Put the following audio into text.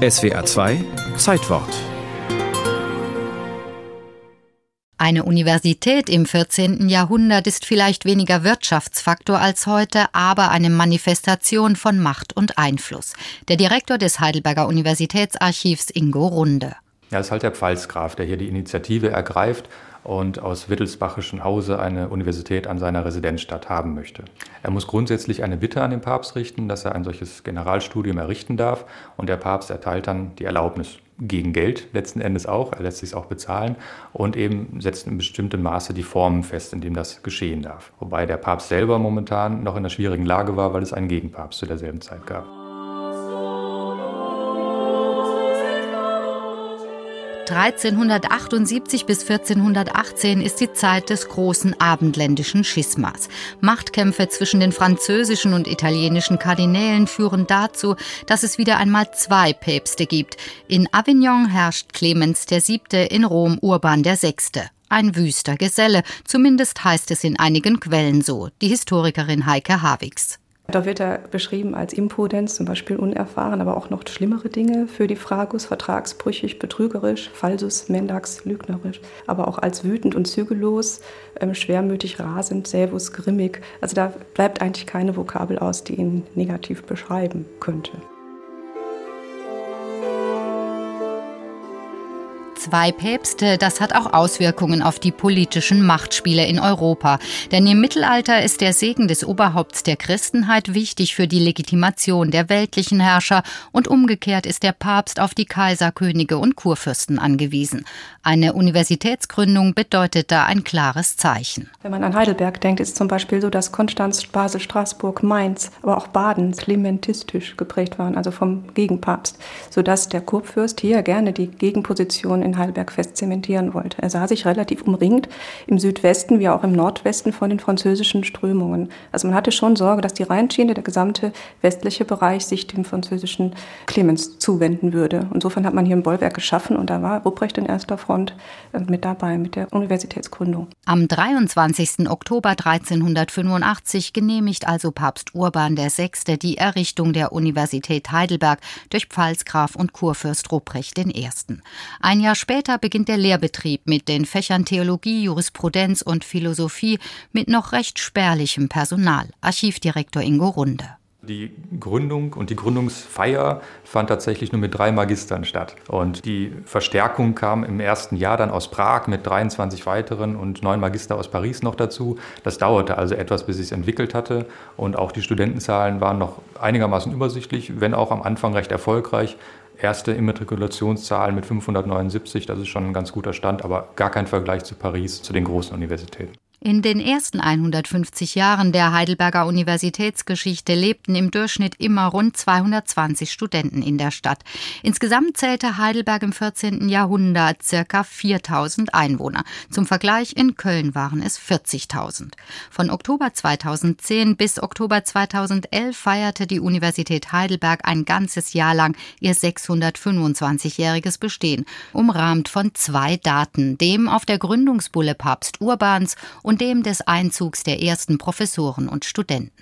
SWA 2 Zeitwort Eine Universität im 14. Jahrhundert ist vielleicht weniger Wirtschaftsfaktor als heute, aber eine Manifestation von Macht und Einfluss. Der Direktor des Heidelberger Universitätsarchivs Ingo Runde. Ja, es ist halt der Pfalzgraf, der hier die Initiative ergreift und aus Wittelsbachischen Hause eine Universität an seiner Residenzstadt haben möchte. Er muss grundsätzlich eine Bitte an den Papst richten, dass er ein solches Generalstudium errichten darf und der Papst erteilt dann die Erlaubnis gegen Geld letzten Endes auch. Er lässt sich auch bezahlen und eben setzt in bestimmtem Maße die Formen fest, in dem das geschehen darf. Wobei der Papst selber momentan noch in einer schwierigen Lage war, weil es einen Gegenpapst zu derselben Zeit gab. 1378 bis 1418 ist die Zeit des großen abendländischen Schismas. Machtkämpfe zwischen den französischen und italienischen Kardinälen führen dazu, dass es wieder einmal zwei Päpste gibt. In Avignon herrscht Clemens VII., in Rom Urban VI. Ein wüster Geselle, zumindest heißt es in einigen Quellen so, die Historikerin Heike Havigs. Da wird er beschrieben als Impudenz, zum Beispiel unerfahren, aber auch noch schlimmere Dinge für die Fragus, vertragsbrüchig, betrügerisch, falsus, mendax, lügnerisch, aber auch als wütend und zügellos, ähm, schwermütig, rasend, sävus, grimmig. Also da bleibt eigentlich keine Vokabel aus, die ihn negativ beschreiben könnte. Zwei Päpste, das hat auch Auswirkungen auf die politischen Machtspiele in Europa. Denn im Mittelalter ist der Segen des Oberhaupts der Christenheit wichtig für die Legitimation der weltlichen Herrscher und umgekehrt ist der Papst auf die Kaiser, Könige und Kurfürsten angewiesen. Eine Universitätsgründung bedeutet da ein klares Zeichen. Wenn man an Heidelberg denkt, ist zum Beispiel so, dass Konstanz, Basel, Straßburg, Mainz, aber auch Baden klementistisch geprägt waren, also vom Gegenpapst, sodass der Kurfürst hier gerne die Gegenposition in in Heidelberg fest zementieren wollte. Er sah sich relativ umringt im Südwesten wie auch im Nordwesten von den französischen Strömungen. Also man hatte schon Sorge, dass die Rheinschiene, der gesamte westliche Bereich sich dem französischen Clemens zuwenden würde. Insofern hat man hier ein Bollwerk geschaffen und da war Ruprecht in erster Front äh, mit dabei mit der Universitätsgründung. Am 23. Oktober 1385 genehmigt also Papst Urban VI. die Errichtung der Universität Heidelberg durch Pfalzgraf und Kurfürst Ruprecht I. Ein Jahr später beginnt der Lehrbetrieb mit den Fächern Theologie, Jurisprudenz und Philosophie mit noch recht spärlichem Personal. Archivdirektor Ingo Runde. Die Gründung und die Gründungsfeier fand tatsächlich nur mit drei Magistern statt. Und die Verstärkung kam im ersten Jahr dann aus Prag mit 23 weiteren und neun Magister aus Paris noch dazu. Das dauerte also etwas, bis es entwickelt hatte. Und auch die Studentenzahlen waren noch einigermaßen übersichtlich, wenn auch am Anfang recht erfolgreich erste Immatrikulationszahl mit 579, das ist schon ein ganz guter Stand, aber gar kein Vergleich zu Paris, zu den großen Universitäten. In den ersten 150 Jahren der Heidelberger Universitätsgeschichte lebten im Durchschnitt immer rund 220 Studenten in der Stadt. Insgesamt zählte Heidelberg im 14. Jahrhundert circa 4000 Einwohner. Zum Vergleich in Köln waren es 40.000. Von Oktober 2010 bis Oktober 2011 feierte die Universität Heidelberg ein ganzes Jahr lang ihr 625-jähriges Bestehen, umrahmt von zwei Daten, dem auf der Gründungsbulle Papst Urbans und dem des Einzugs der ersten Professoren und Studenten.